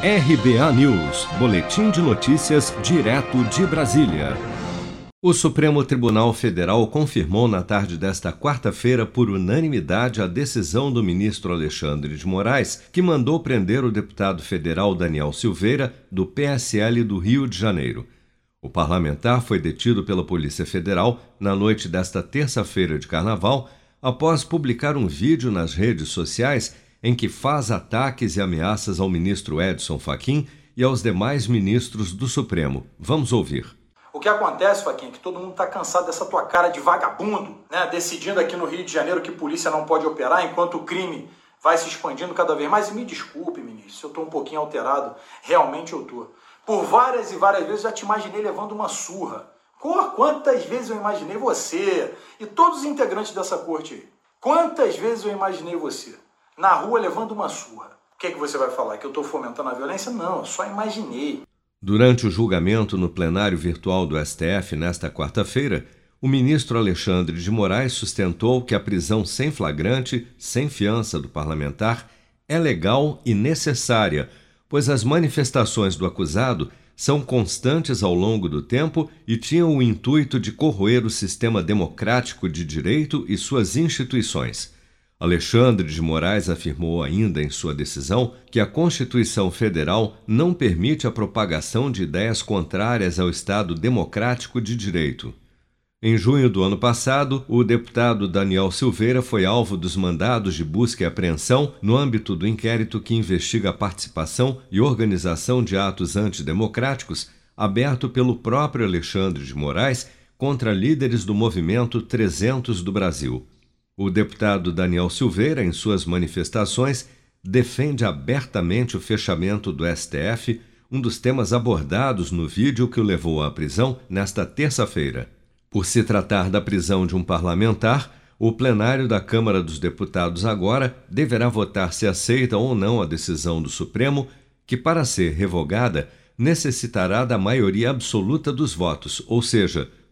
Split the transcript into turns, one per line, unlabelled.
RBA News, Boletim de Notícias, direto de Brasília. O Supremo Tribunal Federal confirmou na tarde desta quarta-feira, por unanimidade, a decisão do ministro Alexandre de Moraes, que mandou prender o deputado federal Daniel Silveira, do PSL do Rio de Janeiro. O parlamentar foi detido pela Polícia Federal na noite desta terça-feira de carnaval, após publicar um vídeo nas redes sociais em que faz ataques e ameaças ao ministro Edson Fachin e aos demais ministros do Supremo. Vamos ouvir.
O que acontece, Faquinha, é que todo mundo está cansado dessa tua cara de vagabundo, né? Decidindo aqui no Rio de Janeiro que polícia não pode operar enquanto o crime vai se expandindo cada vez mais. E me desculpe, ministro, se eu estou um pouquinho alterado, realmente eu estou. Por várias e várias vezes já te imaginei levando uma surra. Quantas vezes eu imaginei você e todos os integrantes dessa corte? Quantas vezes eu imaginei você? Na rua levando uma surra. O que, é que você vai falar? Que eu estou fomentando a violência? Não, eu só imaginei.
Durante o julgamento no plenário virtual do STF nesta quarta-feira, o ministro Alexandre de Moraes sustentou que a prisão sem flagrante, sem fiança do parlamentar, é legal e necessária, pois as manifestações do acusado são constantes ao longo do tempo e tinham o intuito de corroer o sistema democrático de direito e suas instituições. Alexandre de Moraes afirmou ainda em sua decisão que a Constituição Federal não permite a propagação de ideias contrárias ao Estado democrático de direito. Em junho do ano passado, o deputado Daniel Silveira foi alvo dos mandados de busca e apreensão no âmbito do inquérito que investiga a participação e organização de atos antidemocráticos aberto pelo próprio Alexandre de Moraes contra líderes do movimento 300 do Brasil. O deputado Daniel Silveira, em suas manifestações, defende abertamente o fechamento do STF, um dos temas abordados no vídeo que o levou à prisão nesta terça-feira. Por se tratar da prisão de um parlamentar, o plenário da Câmara dos Deputados agora deverá votar se aceita ou não a decisão do Supremo, que, para ser revogada, necessitará da maioria absoluta dos votos, ou seja,